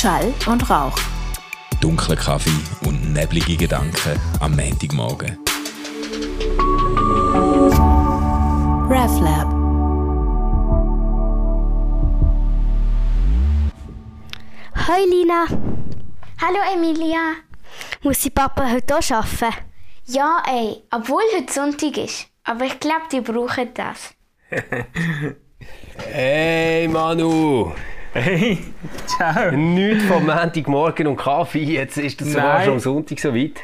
Schall und Rauch. Dunkler Kaffee und neblige Gedanken am Montagmorgen. RevLab. Hoi Lina, Hallo Emilia. muss ich Papa heute auch arbeiten? Ja, ey, obwohl heute Sonntag ist. Aber ich glaube, die brauchen das. Hey Manu! Hey, ciao. Nichts vom Montagmorgen und Kaffee, jetzt ist das sogar schon am Sonntag so weit.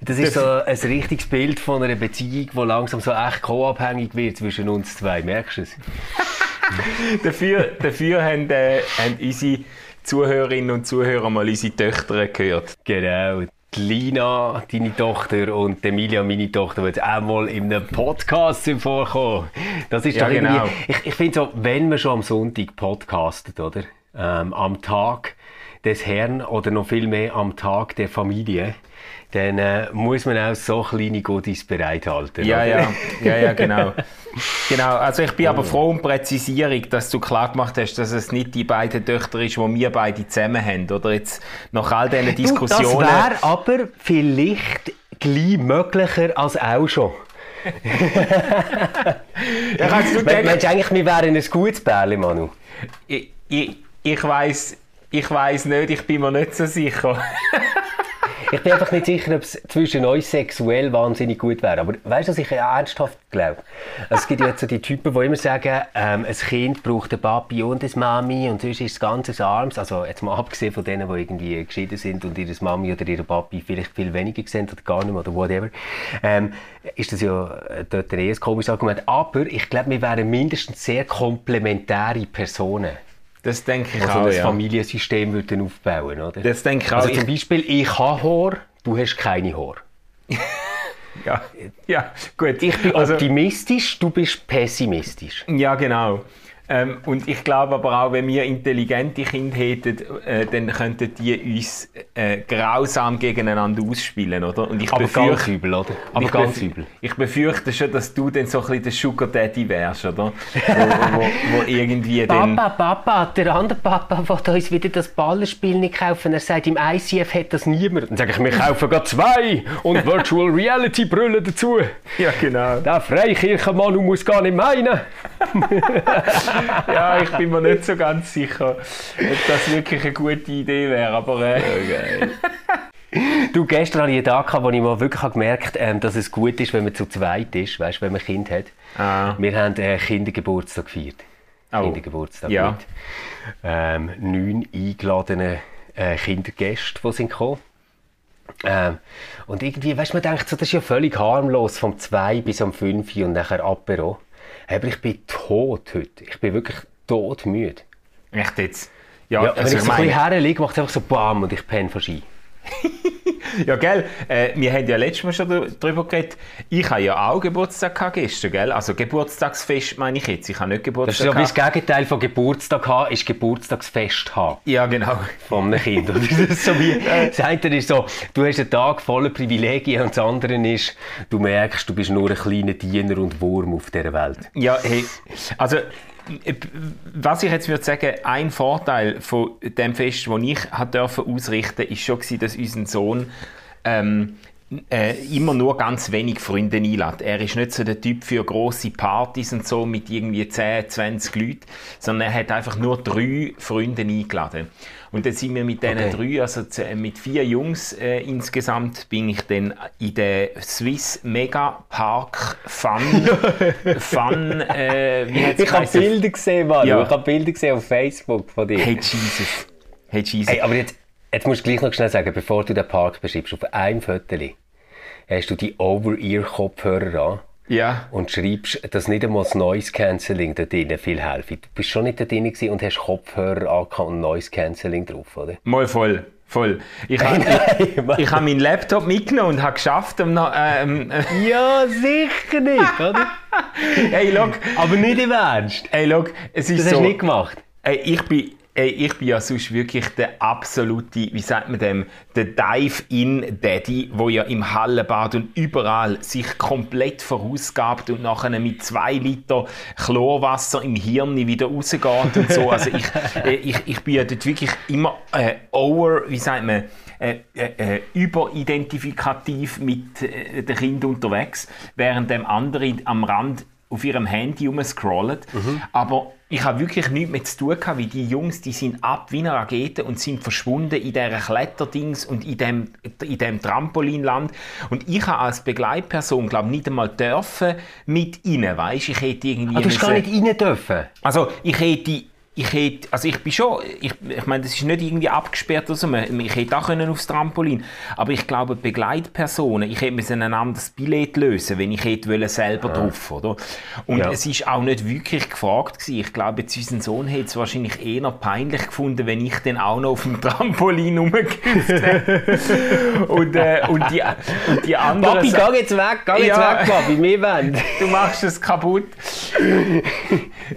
Das ist so ein richtiges Bild von einer Beziehung, die langsam so echt co-abhängig wird zwischen uns zwei. Merkst du es? Dafür, dafür haben, äh, haben unsere Zuhörerinnen und Zuhörer mal unsere Töchter gehört. Genau. Die Lina, deine Tochter, und Emilia, meine Tochter, jetzt auch mal in einem Podcast vorkommen. Das ist Ja, genau. Ich, ich finde so, wenn man schon am Sonntag podcastet, oder? Ähm, am Tag des Herrn oder noch viel mehr am Tag der Familie, dann äh, muss man auch so kleine Goodies bereithalten. Ja, oder? ja, ja, ja, genau. genau. Also ich bin aber froh um Präzisierung, dass du klar gemacht hast, dass es nicht die beiden Töchter ist, die wir beide zusammen haben. Oder jetzt nach all diesen Du, das Diskussionen. wäre aber vielleicht gleich möglicher als auch schon. ja, kannst du denken, Meinst du eigentlich, wir wären ein gutes Pärchen, Manu? ich, ich, ich weiß ich weiss nicht, ich bin mir nicht so sicher. Ich bin einfach nicht sicher, ob es zwischen uns sexuell wahnsinnig gut wäre. Aber weißt du, was ich ernsthaft glaube? Es gibt jetzt so die Typen, die immer sagen, ähm, ein Kind braucht ein Papi und eine Mami und sonst ist es ganz arms. Also jetzt mal abgesehen von denen, die irgendwie geschieden sind und ihre Mami oder ihre Papi vielleicht viel weniger sehen oder gar nicht mehr oder whatever, ähm, ist das ja äh, dort ein eher komisches Argument. Aber ich glaube, wir wären mindestens sehr komplementäre Personen, Das denke ich die so auch, ein ja. Familiensystem würden aufbauen oder? Das denke ich auch. Also zum Beispiel, ich habe Haar, du hast keine Haar. ja, ja, gut. Ich bin Also- optimistisch, du bist pessimistisch. Ja, genau. Ähm, und ich glaube aber auch, wenn wir intelligente Kinder hätten, äh, dann könnten die uns äh, grausam gegeneinander ausspielen, oder? Und ich Aber ganz befürchte, übel, oder? Aber ich, ganz übel. ich befürchte schon, dass du dann so ein bisschen der Sugar Daddy wärst, oder? wo, wo, wo irgendwie dann... Papa, Papa, der andere Papa will uns wieder das Ballerspiel nicht kaufen. Er sagt, im ICF hat das niemand. Dann sage ich, wir kaufen gerade zwei und Virtual Reality Brille dazu. Ja, genau. Der Freikirchenmann muss gar nicht meinen. Ja, ich bin mir nicht so ganz sicher, ob das wirklich eine gute Idee wäre, aber... Äh, Du, gestern hatte ich einen Tag, wo ich mal wirklich gemerkt habe, ähm, dass es gut ist, wenn man zu zweit ist, weißt, wenn man ein Kind hat. Ah. Wir haben äh, Kindergeburtstag gefeiert. Oh. Kindergeburtstag Ja. mit ähm, neun eingeladenen äh, Kindergästen, die sind gekommen. Ähm, und irgendwie, weißt du, man denkt so, das ist ja völlig harmlos, vom 2 bis am 5 und nachher Apero. Aber ich bin tot heute. Ich bin wirklich todmüde. echt jetzt? Ja, Ja, wenn also ich ich so ein meine... bisschen herliege, macht es einfach so BAM und ich penne von Ski. Ja, gell? Äh, wir haben ja letztes Mal schon darüber geredet. Ich habe ja auch Geburtstag gehabt gestern, gell? Also Geburtstagsfest meine ich jetzt. Ich habe nicht Das ist Geburtstag wie das. Gegenteil von Geburtstag haben, ist Geburtstagsfest haben. Ja, genau. von einem Kind. Das, ist so wie, das eine ist so, du hast einen Tag voller Privilegien und das andere ist, du merkst, du bist nur ein kleiner Diener und Wurm auf dieser Welt. Ja, hey, also was ich jetzt würde sagen, ein Vorteil von dem Fest, das ich hat ausrichten, ist schon dass unser Sohn ähm, äh, immer nur ganz wenig Freunde einlädt. Er ist nicht so der Typ für große Partys und so mit irgendwie 10, 20 Leuten, sondern er hat einfach nur drei Freunde eingeladen. Und dann sind wir mit diesen Okay. drei, also äh, mit vier Jungs äh, insgesamt, bin ich dann in den Swiss Mega Park Fun, Fun, äh, wie hat's Ich habe? Bilder gesehen, Mann. Ja. Ich habe Bilder gesehen auf Facebook von dir. Hey Jesus. Hey Jesus. Hey, aber jetzt, jetzt musst du gleich noch schnell sagen, bevor du den Park beschreibst, auf einem Foto hast du die Over-Ear-Kopfhörer an ja. und schreibst, dass nicht einmal das Noise Cancelling da drinnen viel helfen. Du bist schon nicht da drin gewesen und hast Kopfhörer angehabt und Noise Cancelling drauf, oder? Mal voll. Voll. Ich habe ich, ich hab meinen Laptop mitgenommen und habe geschafft, um ähm, äh, Ja, sicher nicht, oder? hey, look, Aber nicht im Ernst. hey, look, es ist Das hast so, du nicht gemacht. Ey, ich bin Ey, ich bin ja sonst wirklich der absolute, wie sagt man dem, der Dive-In-Daddy, wo ja im Hallenbad und überall sich komplett vorausgabt und nachher mit zwei Liter Chlorwasser im Hirn wieder rausgeht und so. Also ich, äh, ich, ich bin ja dort wirklich immer äh, over, wie sagt man, äh, äh, überidentifikativ mit äh, den Kindern unterwegs, während dem andere am Rand auf ihrem Handy rumscrollen. Aber ich habe wirklich nichts mehr zu tun gehabt, wie die Jungs, die sind ab wie eine Rakete und sind verschwunden in dieser Kletterdings und in dem, in dem Trampolinland. Und ich habe als Begleitperson, glaube nicht einmal dürfen mit ihnen, weißt? Ich hätte irgendwie Ah, du hast gar nicht rein dürfen. also ich hätte, ich hätte, also ich bin schon, ich, ich meine, das ist nicht irgendwie abgesperrt oder so, Man- ich hätte auch können aufs Trampolin, aber ich glaube Begleitpersonen, ich hätte müssen ein anderes Billett lösen, wenn ich hätte wollen, selber drauf, oder? Und Ja. es ist auch nicht wirklich gefragt gewesen. Ich glaube, jetzt unseren Sohn hätte es wahrscheinlich eher peinlich gefunden, wenn ich dann auch noch auf dem Trampolin rumgehüpft hätte. und, äh, und, die, und die anderen... Papi, geh jetzt weg, geh jetzt Ja. weg, Papi, wir wollen. Du machst es kaputt.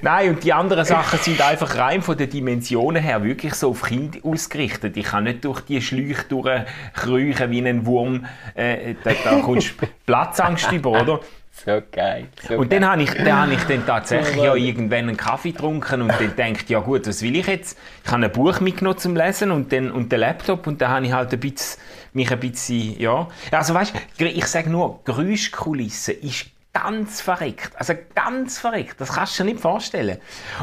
Nein, und die anderen Sachen sind einfach rein von den Dimensionen her wirklich so auf Kind ausgerichtet. Ich kann nicht durch die Schläuche durchkriechen wie ein Wurm. Äh, da, da kommst du Platzangst über, oder? So geil. So Und dann habe ich, dann habe ich dann tatsächlich ja irgendwann einen Kaffee getrunken und dann denkt ja gut, was will ich jetzt? Ich habe ein Buch mitgenommen zum Lesen und, dann, und den Laptop und dann habe ich halt ein bisschen, mich ein bisschen, ja. Also weißt ich sage nur, Geräuschkulisse ist ganz verreckt. Also ganz verreckt. Das kannst du dir nicht vorstellen.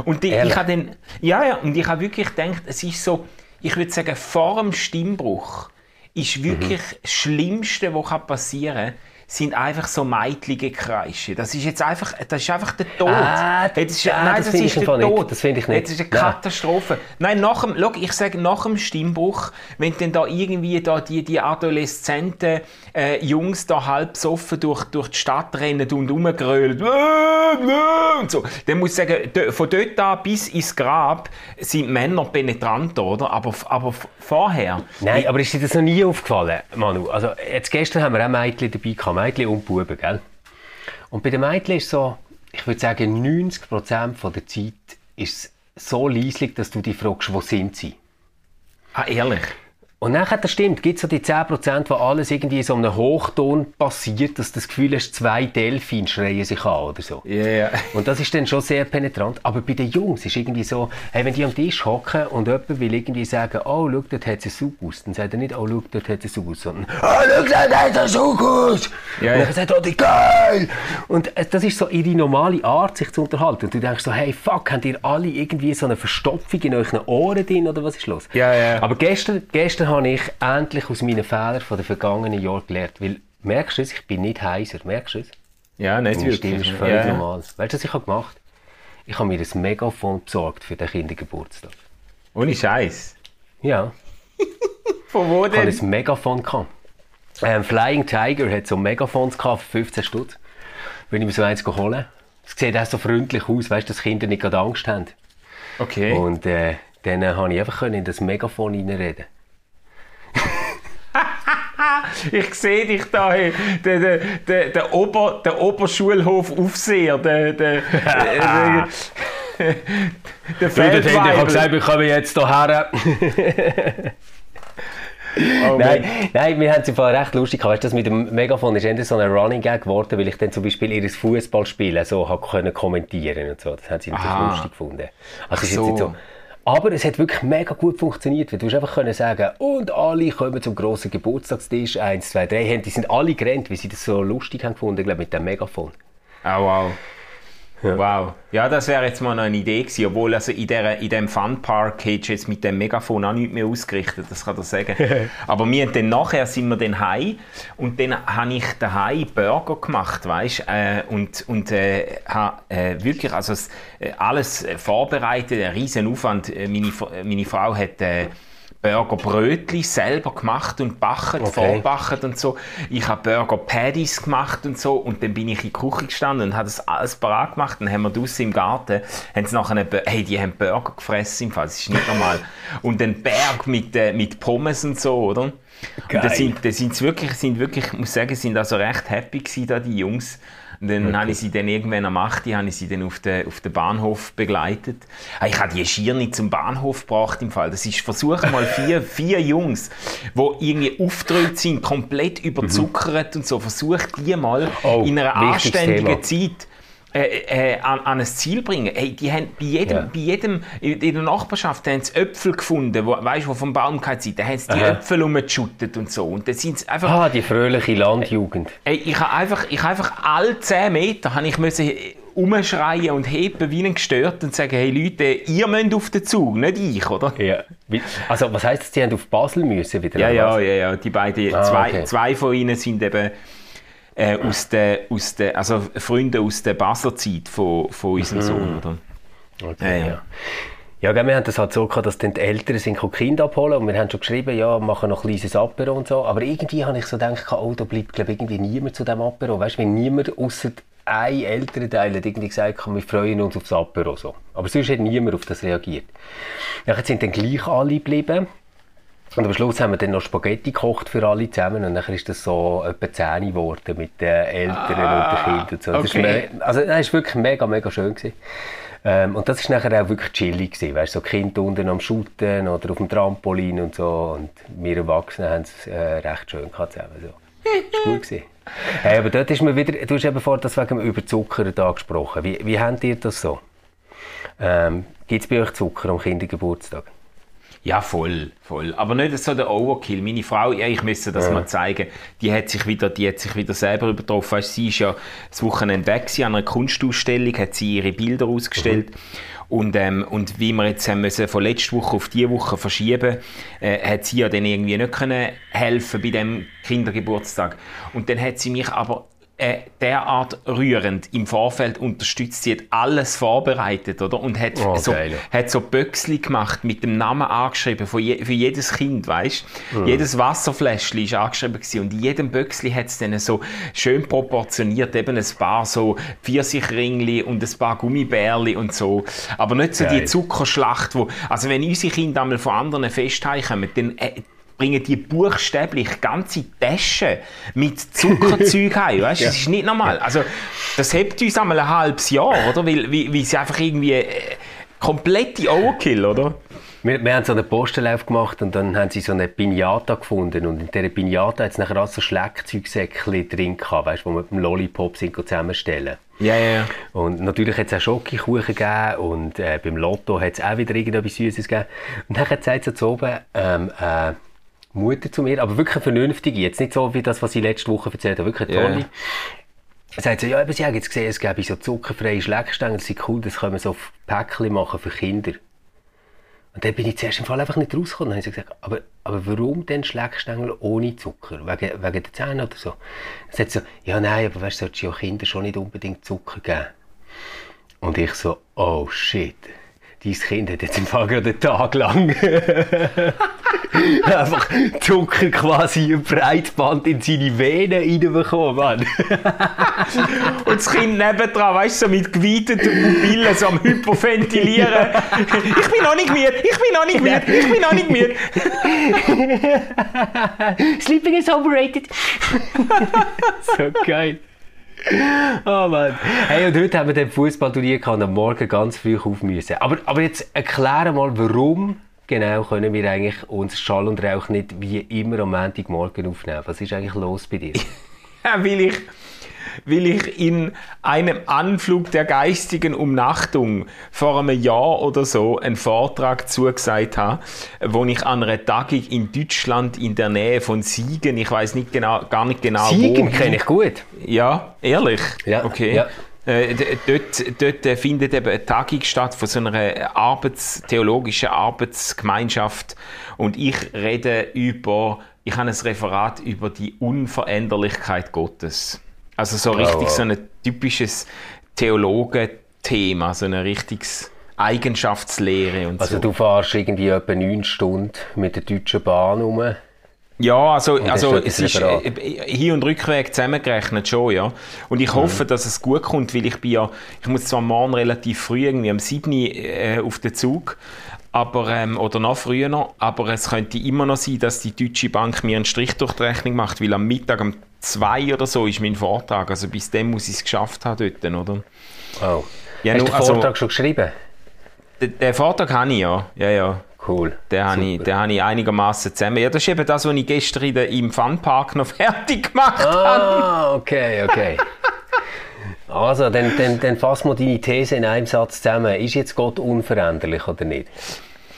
Und die, ich habe dann, ja, ja, und ich habe wirklich gedacht, es ist so, ich würde sagen, vor dem Stimmbruch ist wirklich das Schlimmste, was passieren kann, sind einfach so meitlige Kreische. Das ist jetzt einfach, das ist einfach der Tod. Ah, das ist, ah, nein, das das, finde ist der Fall nicht. Tod. Das finde ich nicht. Das ist eine. Katastrophe. Nein, nach dem, schau, ich sage nach dem Stimmbruch, wenn dann da irgendwie da die, die adoleszenten äh, Jungs da halb besoffen durch, durch die Stadt rennen und rumgrölen und so, dann muss ich sagen, von dort an bis ins Grab sind Männer penetrant, oder? Aber, aber vorher... Nein, aber ist dir das noch nie aufgefallen, Manu? Also, jetzt gestern haben wir auch Mädchen dabei gehabt, Mädchen und Buben, gell? Und bei den Mädchen ist so, ich würde sagen, 90% von der Zeit ist es so leislich, dass du dich fragst, wo sind sie? Ah, ehrlich? Und nachher, das stimmt, gibt es so die 10%, wo alles irgendwie in so einem Hochton passiert, dass du das Gefühl hast, zwei Delfine schreien sich an oder so. Ja, ja. Und das ist dann schon sehr penetrant. Aber bei den Jungs ist irgendwie so, hey, wenn die am Tisch hocken und jemand will irgendwie sagen, oh, schau, dort hat es einen Sug aus, dann sagt er nicht, oh, schau, dort hat es einen Sug aus, sondern, oh, schau, dort hat es einen Sug aus. Ja, und dann sagt er, oh, die geil. Und äh, das ist so ihre normale Art, sich zu unterhalten. Und du denkst so, hey, fuck, habt ihr alle irgendwie so eine Verstopfung in euren Ohren drin oder was ist los? Ja, ja. Aber gestern, gestern habe ich endlich aus meinen Fehlern von den vergangenen Jahren gelernt, weil, merkst du es, ich bin nicht heiser, merkst du es? Ja, nicht Meine Stimme wirklich. ist völlig ja. normal. Weißt du, was ich habe gemacht Ich habe mir ein Megafon besorgt für den Kindergeburtstag. Ohne Scheiß. Ja, Von wo ich hatte denn? ein Megafon. Gehabt. Ähm, Flying Tiger hat so Megafons gehabt für 15 Stutz. Wenn ich mir so eins holen Es sieht auch so freundlich aus, weißt du, dass Kinder nicht gerade Angst haben. Okay. Und äh, dann habe ich einfach in das Megafon reinreden. Ich sehe dich da, hey. der, der, der, der, Ober, der Oberschulhof-Aufseher, der, der, der, der, der Feldweiber. wir kommen jetzt hierher. Oh, Nein, nein, wir haben es im Fall recht lustig gehabt. Weißt, das mit dem Megafon ist eher so ein Running Gag geworden, weil ich dann zum Beispiel ihr Fußballspielen so habe können kommentieren und so. Das haben sie natürlich lustig gefunden. Also ist so. Aber es hat wirklich mega gut funktioniert, du hast einfach können sagen und alle kommen zum grossen Geburtstagstisch, eins, zwei, drei, die sind alle gerannt, weil sie das so lustig haben gefunden, glaube mit dem Megafon. Oh, wow. Wow. Ja, das wäre jetzt mal noch eine Idee gewesen, obwohl also in, der, in dem Funpark hättest du jetzt mit dem Megafon auch nichts mehr ausgerichtet, das kann ich sagen. Aber wir dann nachher sind wir dann heim und dann habe ich daheim Burger gemacht, weißt äh, und und äh, habe äh, wirklich also äh, alles äh, vorbereitet, ein riesen Aufwand. Meine, meine Frau hat Burger Brötli selber gemacht und backen, Okay. vorbacken und so. Ich habe Burger Patties gemacht und so und dann bin ich in die Küche gestanden und habe das alles parat gemacht. Dann haben wir draussen im Garten, haben sie nachher einen Bur- hey, die haben Burger gefressen im Fall, das ist nicht normal. und einen Berg mit, äh, mit Pommes und so, oder? Und da Geil. sind, da sind wirklich, sind wirklich, ich muss sagen, sind also recht happy gewesen, da die Jungs. Und dann habe ich sie dann irgendwann am 8. habe ich sie dann auf den, auf den Bahnhof begleitet. Ah, Ich habe die schier nicht zum Bahnhof gebracht im Fall. Das ist, versuch mal vier, vier Jungs, die irgendwie aufgedrückt sind, komplett überzuckert und so, versuch die mal Oh, in einer anständigen Thema. Zeit äh, äh, an, an ein Ziel bringen. Hey, die haben bei jedem, Ja. bei jedem in der Nachbarschaft haben sie Äpfel gefunden, wo, weißt, wo vom Baum gefallen sind. Da haben sie die Aha. Äpfel umgeschüttet und so. Und dann sind einfach Ah, die fröhliche Landjugend. Ey, ich habe einfach, ich einfach alle 10 Meter habe ich müssen umschreien und heben wie ein gestört und sagen, hey Leute, ihr müsst auf den Zug, nicht ich, oder? Ja. Also, was heisst das, die haben auf Basel müssen wieder? Ja, ja, ja, ja. Die beiden, Ah, zwei, okay. zwei von ihnen sind eben äh, aus der, aus der, also Freunde aus der Basler Zeit von, von unserem Sohn, oder? Okay, Ja, ja, ja. gell, wir haben das halt so gehabt, dass dann die Eltern sind die Kinder abholen und wir haben schon geschrieben, ja, machen noch ein kleines Apero und so. Aber irgendwie habe ich so gedacht, oh, da bleibt glaub, ich, irgendwie niemand zu diesem Apero. Weißt du, wenn niemand außer ein Elternteil hat irgendwie gesagt, wir freuen uns aufs Apero. So. Aber sonst hat niemand auf das reagiert. Nachher sind dann gleich alle geblieben. Und am Schluss haben wir dann noch Spaghetti gekocht für alle zusammen und dann ist das so etwa 10 geworden mit den Eltern und den Kindern und so. Das ist okay. me- also das war wirklich mega, mega schön. Gewesen. Ähm, und das war nachher auch wirklich chillig. Gewesen, weißt, so Kinder unten am Shooten oder auf dem Trampolin und so. Und wir Erwachsenen haben es äh, recht schön gehabt zusammen. So. Das war gut. Gewesen. Hey, aber dort ist mir wieder, du hast eben vorhin das wegen dem Überzuckern angesprochen. Wie, wie habt ihr das so? Ähm, Gibt es bei euch Zucker am Kindergeburtstag? Ja, voll, voll. Aber nicht so der Overkill. Meine Frau, ja, ich müsste das mal zeigen, die hat sich wieder, die hat sich wieder selber übertroffen. Weißt, sie ist ja das Wochenende weg gewesen, an einer Kunstausstellung, hat sie ihre Bilder ausgestellt. Und, ähm, und wie wir jetzt haben müssen von letzter Woche auf diese Woche verschieben, äh, hat sie ja dann irgendwie nicht können helfen bei dem Kindergeburtstag. Und dann hat sie mich aber äh, derart rührend im Vorfeld unterstützt. Sie hat alles vorbereitet, oder? Und hat Oh, so, geil. hat so Böckli gemacht mit dem Namen angeschrieben für, je, für jedes Kind, weißt? Jedes Wasserfläschchen ist angeschrieben gewesen. und in jedem Böckli hat es dann so schön proportioniert eben ein paar so Pfirsichringli und ein paar Gummibärli und so. Aber nicht so die Geil. Zuckerschlacht, wo, also wenn unsere Kinder einmal von anderen Fest heimkommen, dann äh, bringen die buchstäblich ganze Taschen mit Zuckerzeug heim, weißt? Das ist nicht normal. Also das hebt uns einmal ein halbes Jahr, oder? Weil, weil, weil sie einfach irgendwie äh, komplette Overkill, oder? Wir, wir haben so einen Postenlauf gemacht und dann haben sie so eine Pinata gefunden und in dieser Pinata hat es nachher auch so Schleckzeugsäckchen drin gehabt, weißt, wo wir mit dem Lollipop sind zusammenstellen. Ja, ja, ja. Und natürlich hat es auch Schokokuchen gegeben und äh, beim Lotto hat es auch wieder irgendetwas Süßes gegeben. Und dann sagt sie zu oben, ähm, äh, Mutter zu mir, aber wirklich vernünftige, jetzt nicht so wie das, was sie letzte Woche erzählt hat, wirklich Ja. tolle. Sagt sie, ja, aber sie haben jetzt gesehen, es gäbe so zuckerfreie Schleckstängel, das ist cool, das können wir so auf Päckchen machen für Kinder. Und dann bin ich zuerst im Fall einfach nicht rausgekommen. Dann habe ich gesagt, aber, aber warum denn Schleckstängel ohne Zucker? Wegen, wegen der Zähne oder so? Dann sagt sie so, ja nein, aber weißt du, solltest ja Kindern schon nicht unbedingt Zucker geben. Und ich so, oh shit. Dein Kind hat jetzt im Fall gerade einen Tag lang einfach Zucker quasi im Breitband in seine Venen reinbekommen, Mann. Und das Kind nebendran, weißt du, so mit geweiteten Pupillen, so am Hyperventilieren. Ich bin noch nicht müde, ich bin noch nicht müde, ich bin noch nicht müde. Sleeping is overrated. so geil. Oh Mann. Hey, und heute haben wir den Fußballturnier gehabt und am Morgen ganz früh auf müssen. Aber, aber jetzt erkläre mal, warum genau können wir eigentlich uns Schall und Rauch nicht wie immer am Montagmorgen aufnehmen? Was ist eigentlich los bei dir? Ja, weil ich, weil ich in einem Anflug der geistigen Umnachtung vor einem Jahr oder so einen Vortrag zugesagt habe, wo ich an einer Tagung in Deutschland in der Nähe von Siegen, ich weiß nicht genau, gar nicht genau Siegen wo. kenne ich gut. Ja, ehrlich? Ja, Okay. ja. Äh, dort, dort äh, findet eben eine Tagung statt von so einer Arbeits theologischen Arbeitsgemeinschaft und ich rede über, ich habe ein Referat über die Unveränderlichkeit Gottes. Also so richtig wow. so ein typisches Theologenthema, so ein richtiges Eigenschaftslehre und Also so. du fährst irgendwie etwa neun Stunden mit der Deutschen Bahn rum. Ja, also, also ist es ist Referat. äh, Hin- und Rückweg zusammengerechnet schon, ja. Und ich hoffe, dass es gut kommt, weil ich bin ja, ich muss zwar morgen relativ früh, irgendwie am 7. Äh, auf den Zug, aber, ähm, oder noch früher noch, aber es könnte immer noch sein, dass die Deutsche Bank mir einen Strich durch die Rechnung macht, weil am Mittag, am zwei oder so ist mein Vortrag. Also bis dem muss ich es geschafft haben dort, oder? Oh. Ja, Hast du den also- Vortrag schon geschrieben? Den, den Vortrag habe ich ja. Ja, ja. Cool. Den habe ich, den habe ich einigermaßen zusammen. Ja, das ist eben das, was ich gestern in der, im Funpark noch fertig gemacht habe. Ah, okay, okay. Also, dann, dann, dann fassen wir deine These in einem Satz zusammen. Ist jetzt Gott unveränderlich oder nicht?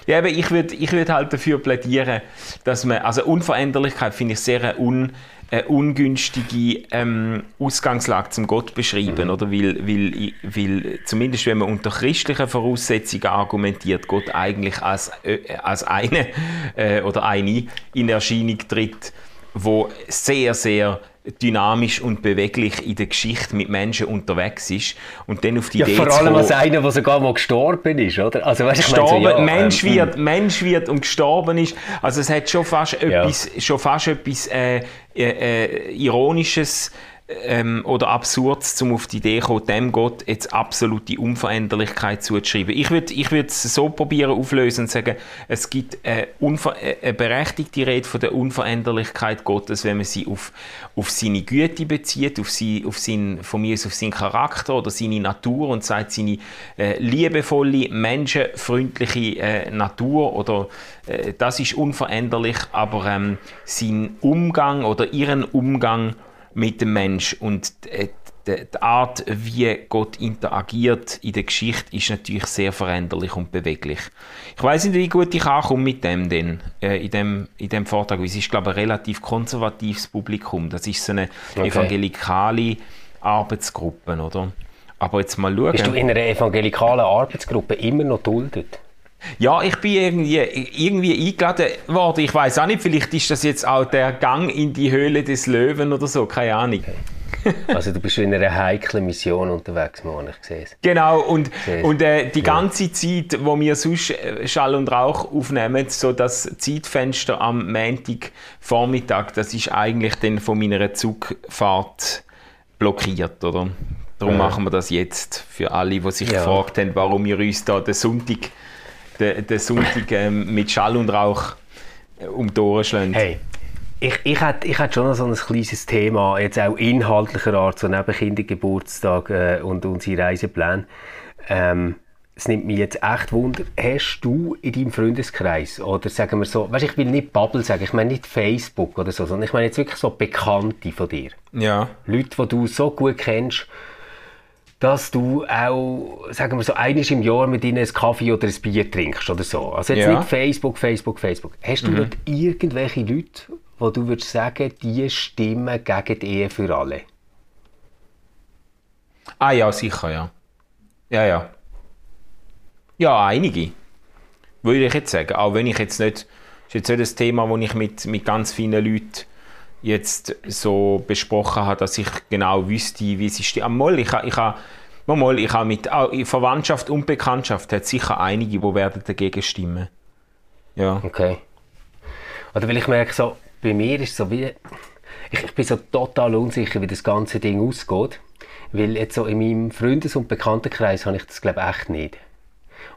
Ja, aber ich würde ich würd halt dafür plädieren, dass man, also Unveränderlichkeit finde ich sehr eine, un, eine ungünstige ähm, Ausgangslage zum Gott beschreiben, oder? Weil, weil, weil, zumindest wenn man unter christlichen Voraussetzungen argumentiert, Gott eigentlich als, äh, als eine äh, oder eine in Erscheinung tritt, wo sehr, sehr dynamisch und beweglich in der Geschichte mit Menschen unterwegs ist und dann auf die Ja, Idee vor allem als einer, der sogar mal gestorben ist, oder? Also, weißt, du, ich meine gestorben, so, ja, Mensch, ähm, wird, Mensch wird und gestorben ist. Also es hat schon fast etwas, schon fast etwas äh, äh, äh, Ironisches ähm, oder Absurdes, um auf die Idee zu kommen, dem Gott jetzt absolute Unveränderlichkeit zuzuschreiben. Ich würde ich würd es so probieren auflösen und sagen, es gibt eine, äh, eine berechtigte Rede von der Unveränderlichkeit Gottes, wenn man sie auf, auf seine Güte bezieht, auf, sie, auf sein, von mir aus auf seinen Charakter oder seine Natur und sagt, seine äh, liebevolle, menschenfreundliche äh, Natur oder äh, das ist unveränderlich, aber ähm, sein Umgang oder ihren Umgang mit dem Mensch und äh, die, Art, wie Gott interagiert in der Geschichte, ist natürlich sehr veränderlich und beweglich. Ich weiß nicht, wie gut ich ankomme mit dem denn, äh, in, dem, in dem Vortrag. Es ist, glaube ich, ein relativ konservatives Publikum. Das ist so eine Okay. evangelikale Arbeitsgruppe, oder? Aber jetzt mal schauen. Bist du in einer evangelikalen Arbeitsgruppe immer noch duldet? Ja, ich bin irgendwie, irgendwie eingeladen worden. Ich weiß auch nicht, vielleicht ist das jetzt auch der Gang in die Höhle des Löwen oder so, keine Ahnung. Also, du bist in einer heiklen Mission unterwegs, Mann, ich sehe es. Genau, und, und äh, die ganze Zeit, wo wir sonst äh, Schall und Rauch aufnehmen, so das Zeitfenster am Montagvormittag, das ist eigentlich dann von meiner Zugfahrt blockiert, oder? Darum Ja. machen wir das jetzt für alle, die sich Ja. gefragt haben, warum wir uns da den Sonntag, den, den Sonntag ähm, mit Schall und Rauch äh, um die Ohren schlagen. Hey, ich, ich, hätte, ich hätte schon noch so ein kleines Thema, jetzt auch inhaltlicher Art, so neben Kindergeburtstag äh, und unsere Reisepläne. Ähm, es nimmt mich jetzt echt Wunder, hast du in deinem Freundeskreis, oder sagen wir so, weißt, ich will nicht Bubble sagen, ich meine nicht Facebook oder so, sondern ich meine jetzt wirklich so Bekannte von dir. Ja. Leute, die du so gut kennst, dass du auch, sagen wir so, einiges im Jahr mit ihnen einen Kaffee oder ein Bier trinkst oder so. Also jetzt Ja. nicht Facebook, Facebook, Facebook. Hast du dort irgendwelche Leute, wo du würdest sagen, die stimmen gegen die Ehe für alle? Ah ja, sicher, ja. Ja, ja. Ja, einige. Würde ich jetzt sagen. Auch wenn ich jetzt nicht, ist jetzt nicht das Thema, das ich mit, mit ganz vielen Leuten jetzt so besprochen habe, dass ich genau wüsste, wie sie stehen. Mal, ich habe, ich habe, mal, ich habe mit Verwandtschaft und Bekanntschaft hat sicher einige, die werden dagegen stimmen. Ja. Okay. Oder weil ich merke, so, bei mir ist es so wie, ich, ich bin so total unsicher, wie das ganze Ding ausgeht. Weil jetzt so in meinem Freundes- und Bekanntenkreis habe ich das, glaube ich, echt nicht.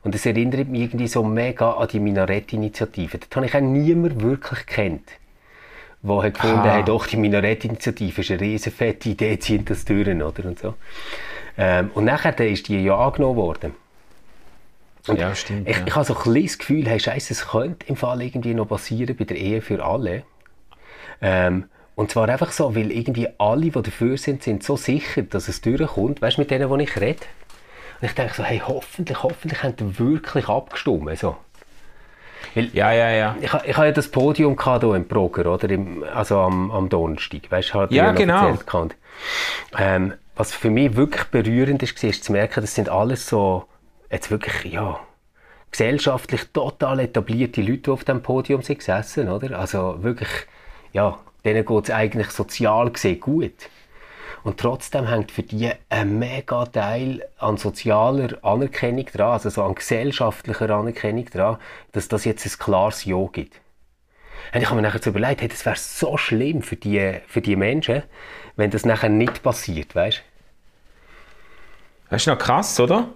Und es erinnert mich irgendwie so mega an die Minarett-Initiative. Dort habe ich auch niemanden wirklich kennt, der hat gefunden Aha. hat, doch, die Minarett-Initiative ist eine riesen fette Idee, zieht das durch, oder? Und, so. ähm, und nachher dann ist die ja angenommen worden. Und Ja, stimmt, Ich, ja. ich habe so ein das Gefühl, hey, Scheiße, es könnte im Fall irgendwie noch passieren bei der Ehe für alle. Ähm, und zwar einfach so, weil irgendwie alle, die dafür sind, sind so sicher, dass es durchkommt. Weißt du, mit denen, die ich rede? Und ich denke so, hey, hoffentlich, hoffentlich haben die wirklich abgestimmt. So. Weil Ja, ja, ja. ich, ich habe ja das Podium gehabt hier im Broker, oder? Im, also am, am Donnerstag. Weißt, hat Ja, genau. Ähm, was für mich wirklich berührend ist, war, ist zu merken, das sind alles so, jetzt wirklich, ja, gesellschaftlich total etablierte Leute, die auf dem Podium sind gesessen, oder? Also wirklich, ja, denen geht es eigentlich sozial gesehen gut. Und trotzdem hängt für die ein mega Teil an sozialer Anerkennung dran, also so an gesellschaftlicher Anerkennung dran, dass das jetzt ein klares Ja gibt. Und ich habe mir nachher so überlegt, hey, das wäre so schlimm für die, für die Menschen, wenn das nachher nicht passiert, weißt Das ist noch krass, oder?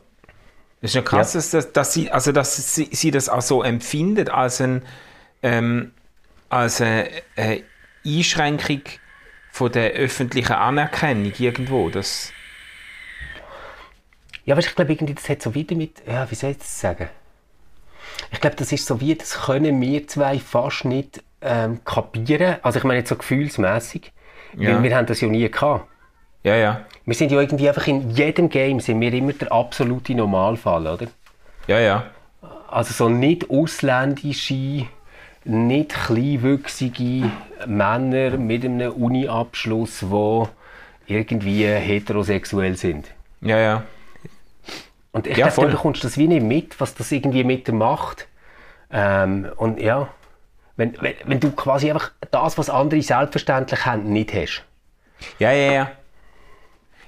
Das ist noch krass, dass, dass, dass, sie, also dass sie, sie das auch so empfindet als, ein, ähm, als eine, eine Einschränkung von der öffentlichen Anerkennung irgendwo. Das, Ja, weißt, ich glaube, irgendwie, das hat so wieder mit, ja, wie soll ich das sagen? Ich glaube, das ist so wie, das können wir zwei fast nicht ähm, kapieren. Also ich meine jetzt so gefühlsmäßig, Ja. weil wir haben das ja nie gehabt. ja, ja, Wir sind ja irgendwie einfach in jedem Game sind wir immer der absolute Normalfall, oder? ja, ja. Also so nicht ausländische, nicht kleinwüchsige Männer mit einem Uni-Abschluss, die irgendwie heterosexuell sind. Ja, ja. Und ich Ja, glaube, du bekommst das wie nicht mit, was das irgendwie mit dir macht. Ähm, und ja, wenn, wenn, wenn du quasi einfach das, was andere selbstverständlich haben, nicht hast. Ja, ja, ja.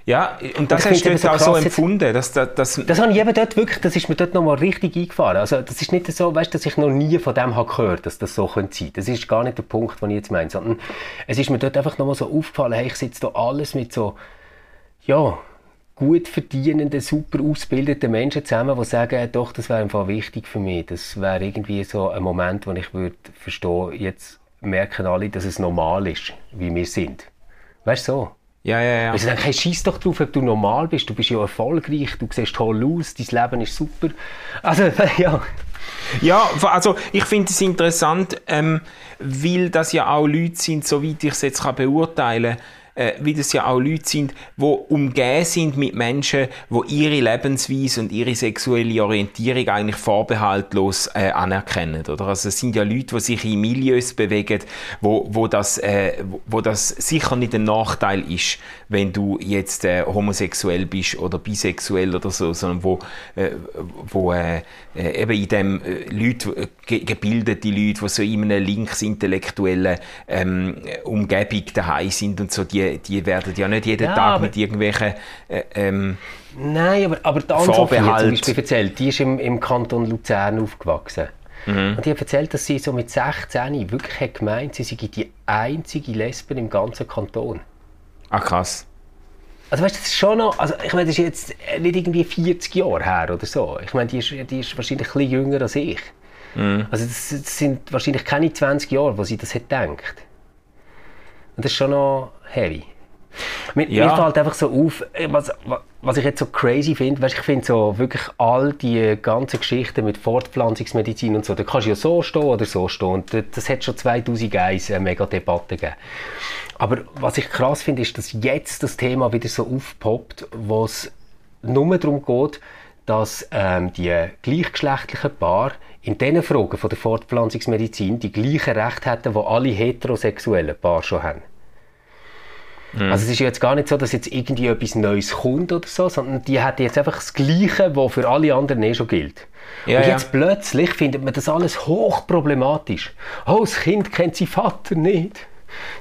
Ja, und das ich hast du jetzt eben auch so so empfunden, dass, dass, dass Das habe ich eben dort wirklich, das ist mir dort nochmal richtig eingefahren. Also das ist nicht so, weißt, dass ich noch nie von dem habe gehört, dass das so könnte sein. Das ist gar nicht der Punkt, den ich jetzt meine, sondern es ist mir dort einfach nochmal so aufgefallen, hey, ich sitze da alles mit so, ja, gut verdienenden, super ausgebildeten Menschen zusammen, die sagen, doch, das wäre einfach wichtig für mich. Das wäre irgendwie so ein Moment, wo ich würde verstehen, jetzt merken alle, dass es normal ist, wie wir sind. Weißt du so? Ja, ja, ja. Also hey, scheiß doch drauf, ob du normal bist. Du bist ja erfolgreich, du siehst toll aus, dein Leben ist super. Also, ja. Ja, also ich finde es interessant, ähm, weil das ja auch Leute sind, soweit ich es jetzt kann beurteilen kann, äh, wie das ja auch Leute sind, die umgeben sind mit Menschen, die ihre Lebensweise und ihre sexuelle Orientierung eigentlich vorbehaltlos äh, anerkennen. Oder? Also es sind ja Leute, die sich in Milieus bewegen, wo, wo, das, äh, wo, das sicher nicht ein Nachteil ist, wenn du jetzt äh, homosexuell bist oder bisexuell oder so, sondern wo, äh, wo äh, eben in dem äh, Leute, ge gebildete Leute, die so in einer linksintellektuellen ähm, Umgebung daheim sind und so, die, die werden ja nicht jeden Ja, Tag mit irgendwelchen äh, ähm, Nein, aber, aber die Anne-Sophie zum Beispiel erzählt, die ist im, im Kanton Luzern aufgewachsen. Mhm. Und die hat erzählt, dass sie so mit 16 wirklich hat gemeint, sie sei die einzige Lesbe im ganzen Kanton. Ah, krass. Also weißt du, das ist schon noch, also ich meine, das ist jetzt nicht irgendwie 40 Jahre her oder so. Ich meine, die ist, die ist wahrscheinlich ein bisschen jünger als ich. Mhm. Also das, das sind wahrscheinlich keine 20 Jahre, wo sie das hat gedacht. Und das ist schon noch heavy. Mir, Ja. mir fällt einfach so auf, äh, was, wa- was ich jetzt so crazy finde, weißt, ich finde so wirklich all die ganzen Geschichten mit Fortpflanzungsmedizin und so, da kannst du ja so stehen oder so stehen und das, das hat schon 2001 eine mega Debatte gegeben. Aber was ich krass finde, ist, dass jetzt das Thema wieder so aufpoppt, wo es nur darum geht, dass ähm, die gleichgeschlechtlichen Paare in diesen Fragen von der Fortpflanzungsmedizin die gleichen Rechte hätten, die alle heterosexuellen Paare schon haben. Also es ist ja jetzt gar nicht so, dass jetzt irgendwie etwas Neues kommt oder so, sondern die hätten jetzt einfach das Gleiche, was für alle anderen eh schon gilt. Ja, und ja. jetzt plötzlich findet man das alles hochproblematisch. Oh, das Kind kennt seinen Vater nicht.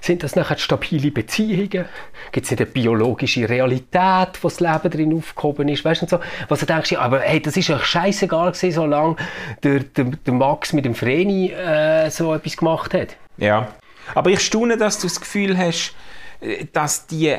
Sind das nachher stabile Beziehungen? Gibt es nicht eine biologische Realität, wo das Leben drin aufgehoben ist? Weißt du, so, was du denkst, aber hey, das ist ja scheißegal gewesen, solange der, der, der Max mit dem Vreni äh, so etwas gemacht hat. Ja. Aber ich staune, dass du das Gefühl hast, äh, dass die,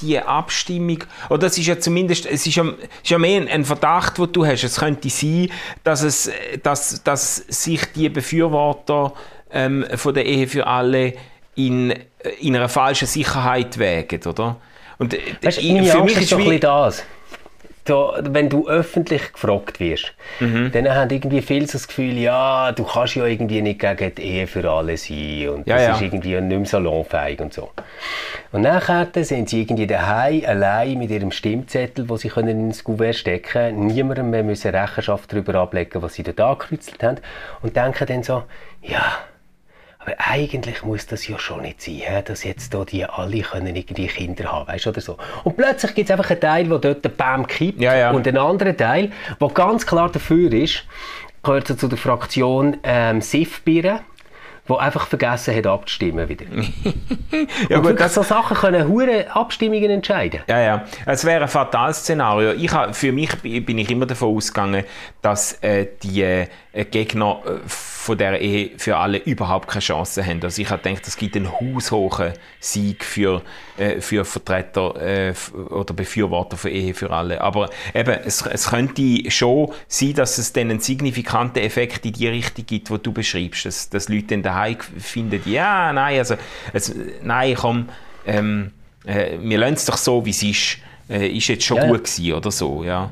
die Abstimmung, oder das ist ja zumindest, es ist ja, es ist ja mehr ein, ein Verdacht, den du hast. Es könnte sein, dass, es, äh, dass, dass sich die Befürworter ähm, von der Ehe für alle in, äh, in einer falschen Sicherheit wägen, oder? Und äh, Weißt, ich- für Angst mich ist so ein das. Da, wenn du öffentlich gefragt wirst, Mhm. dann haben irgendwie viele so das Gefühl, ja, du kannst ja irgendwie nicht gegen die Ehe für alle sein und Ja, das ja. ist irgendwie nicht mehr salonfähig und so. Und nachher sind sie irgendwie daheim allein mit ihrem Stimmzettel, wo sie können ins Kuvert stecken können, niemandem mehr müssen Rechenschaft darüber ablegen, was sie dort angekreuzelt haben und denken dann so, ja, aber eigentlich muss das ja schon nicht sein, dass jetzt da die alle können irgendwie Kinder haben, weißt, oder so. Und plötzlich gibt es einfach einen Teil, der dort den Bam kippt Ja, ja. und einen anderen Teil, der ganz klar dafür ist, gehört so zu der Fraktion ähm, Sifbieren, wo einfach vergessen hat abzustimmen wieder. ja, und das, so Sachen können hure Abstimmungen entscheiden. Ja, ja. Es wäre ein fatales Szenario. Ich für mich bi- bin ich immer davon ausgegangen, dass äh, die äh, Gegner äh, von der Ehe für alle überhaupt keine Chance haben. Also ich habe gedacht, es gibt einen haushohen Sieg für, äh, für Vertreter äh, oder Befürworter von Ehe für alle. Aber eben, es, es könnte schon sein, dass es dann einen signifikanten Effekt in die Richtung gibt, wo du beschreibst. Dass, dass Leute dann daheim finden, ja, nein, also, es, nein, komm, ähm, äh, wir lassen es doch so, wie es ist. Äh, ist jetzt schon Ja. gut gewesen oder so, ja.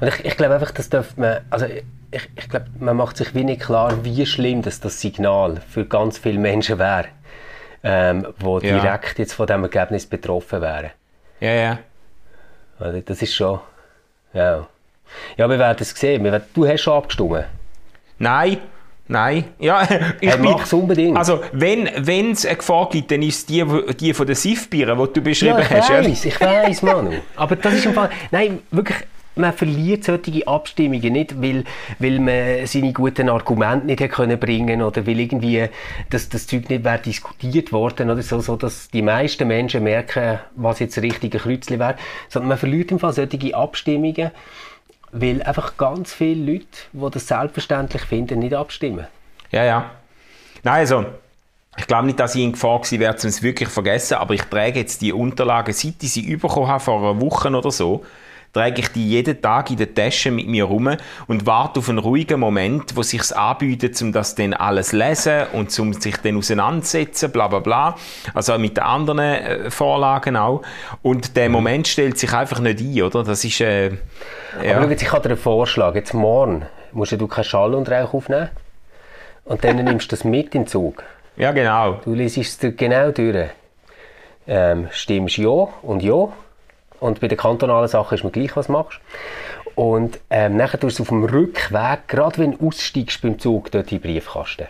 Und ich, ich glaube einfach, das darf man, also ich, ich glaube, man macht sich wie nicht klar, wie schlimm das, das Signal für ganz viele Menschen wäre, ähm, die Ja. direkt jetzt von diesem Ergebnis betroffen wären. Ja, ja. Also das ist schon, ja. Ja, wir werden es sehen. Werden, du hast schon abgestimmt. Nein, nein. Ja, ich Hey, mach's unbedingt. Also, wenn es eine Gefahr gibt, dann ist es die, die von den Siffbieren, die du beschrieben Ja, ich hast. ja? weiss, ich weiss, Manu. Aber das ist im Fall, nein, wirklich, man verliert solche Abstimmungen nicht, weil, weil man seine guten Argumente nicht hat können bringen oder weil irgendwie das, das Zeug nicht wäre diskutiert worden oder so, so, dass die meisten Menschen merken, was jetzt das richtige Kreuzchen wäre. Sondern man verliert im Fall solche Abstimmungen, weil einfach ganz viele Leute, die das selbstverständlich finden, nicht abstimmen. Ja, ja. Nein, also, ich glaube nicht, dass ich in Gefahr gewesen wäre, um es wirklich vergessen, aber ich trage jetzt die Unterlagen, seit ich sie bekommen habe, vor einer Woche oder so, trage ich die jeden Tag in der Tasche mit mir rum und warte auf einen ruhigen Moment, wo sich anbietet, um das dann alles lesen und um sich dann auseinandersetzen, bla bla bla. Also mit den anderen äh, Vorlagen auch. Und der Moment stellt sich einfach nicht ein, oder? Das ist, äh, Aber ja. schau, jetzt, ich habe dir einen Vorschlag. Jetzt morgen musst du keinen Schall und Rauch aufnehmen und dann nimmst du das mit in den Zug. ja, genau. Du liest es dir genau durch. Ähm, stimmst ja und ja. Und bei den kantonalen Sachen ist mir gleich, was du machst. Und ähm, nachher tust du auf dem Rückweg, gerade wenn du aussteigst beim Zug, dort in den Briefkasten.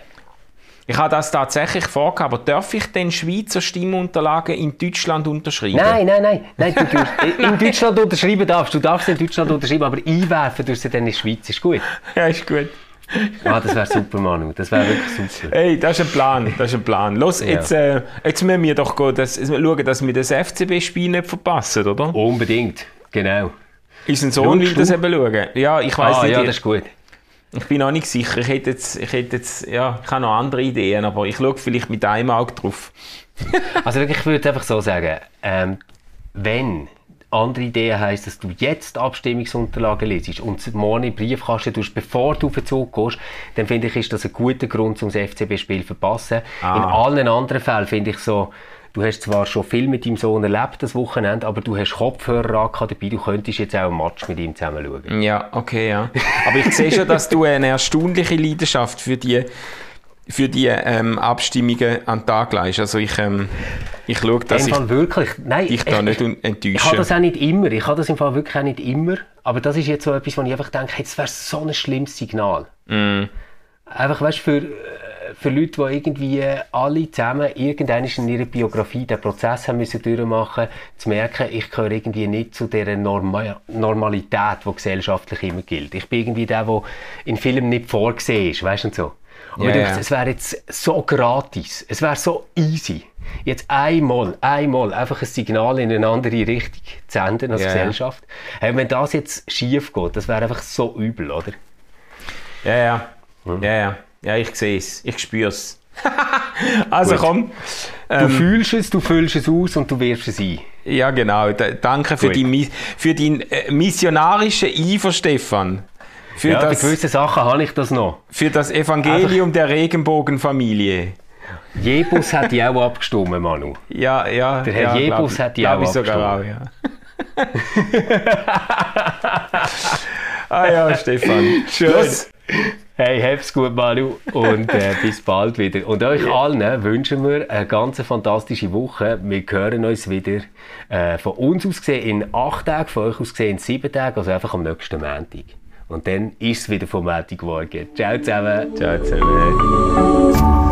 Ich habe das tatsächlich vorgehabt, aber darf ich denn Schweizer Stimmunterlagen in Deutschland unterschreiben? Nein, nein, nein. nein du darfst, in Deutschland unterschreiben darfst. Du darfst in Deutschland unterschreiben, aber einwerfen tust du dann in die Schweiz. Ist gut. Ja, ist gut. Ah, das wäre super, Manu. Das wäre wirklich super. Hey, das ist ein Plan, das ist ein Plan. Los, jetzt, äh, jetzt müssen wir doch gehen, das, schauen, dass wir das FCB-Spiel nicht verpassen, oder? Unbedingt. Genau. Unser Sohn will das eben schauen. Ja, ich weiß Ah, nicht. ja, ich- das ist gut. ich bin noch nicht sicher. Ich hätte jetzt, ich hätte jetzt, ja, ich habe noch andere Ideen, aber ich schaue vielleicht mit einem Auge drauf. Also wirklich, ich würde einfach so sagen, ähm, wenn andere Ideen heisst, dass du jetzt Abstimmungsunterlagen lesest und morgen in den Briefkasten tust, bevor du auf den Zug gehst, dann finde ich, ist das ein guter Grund, um das FCB-Spiel zu verpassen. Ah. In allen anderen Fällen finde ich so, du hast zwar schon viel mit deinem Sohn erlebt, das Wochenende, aber du hast Kopfhörer angehabt dabei, du könntest jetzt auch einen Match mit ihm zusammen schauen. Ja, okay, ja. Aber ich sehe schon, dass du eine erstaunliche Leidenschaft für die, für die ähm, Abstimmungen an den Tag legst. Also ich, ähm, ich schaue, dass ich wirklich, nein, dich da ich- nicht un- Ich habe enttäusche. das auch nicht immer. Ich habe das im Fall wirklich auch nicht immer. Aber das ist jetzt so etwas, wo ich einfach denke, das wäre so ein schlimmes Signal. Mm. Einfach, weißt, für, äh, für Leute, die irgendwie alle zusammen irgendwann in ihrer Biografie den Prozess haben müssen durchmachen zu merken, ich gehöre irgendwie nicht zu dieser Norma Normalität, die gesellschaftlich immer gilt. Ich bin irgendwie der, der in Filmen nicht vorgesehen ist, weißt du so. Du, ja. es wäre jetzt so gratis, es wäre so easy, jetzt einmal, einmal einfach ein Signal in eine andere Richtung zu senden als ja. Gesellschaft. Hey, wenn das jetzt schief geht, das wäre einfach so übel, oder? Ja, ja. Ja, ja. Ja, ich sehe es. Ich spüre es. also Gut. komm. Du Ähm, fühlst es, du fühlst es aus und du wirfst es ein. ja, genau. Da, danke für Gut. Mi- für dein äh, missionarische Eifer, Stefan. Für, Ja, das, gewissen Sachen habe ich das noch. für das Evangelium der Regenbogenfamilie. Jebus hat die auch abgestimmt, Manu. Ja, ja. Der Herr ja, Jebus glaub- hat die auch ich sogar auch, ja. ah ja, Stefan. Schön. Hey, hab's gut, Manu. Und äh, bis bald wieder. Und euch allen wünschen wir eine ganz fantastische Woche. Wir hören uns wieder äh, von uns aus gesehen in acht Tagen, von euch aus gesehen in sieben Tagen, also einfach am nächsten Montag. Und dann ist es wieder vom Montagmorgen. Ciao zusammen. Ciao zusammen.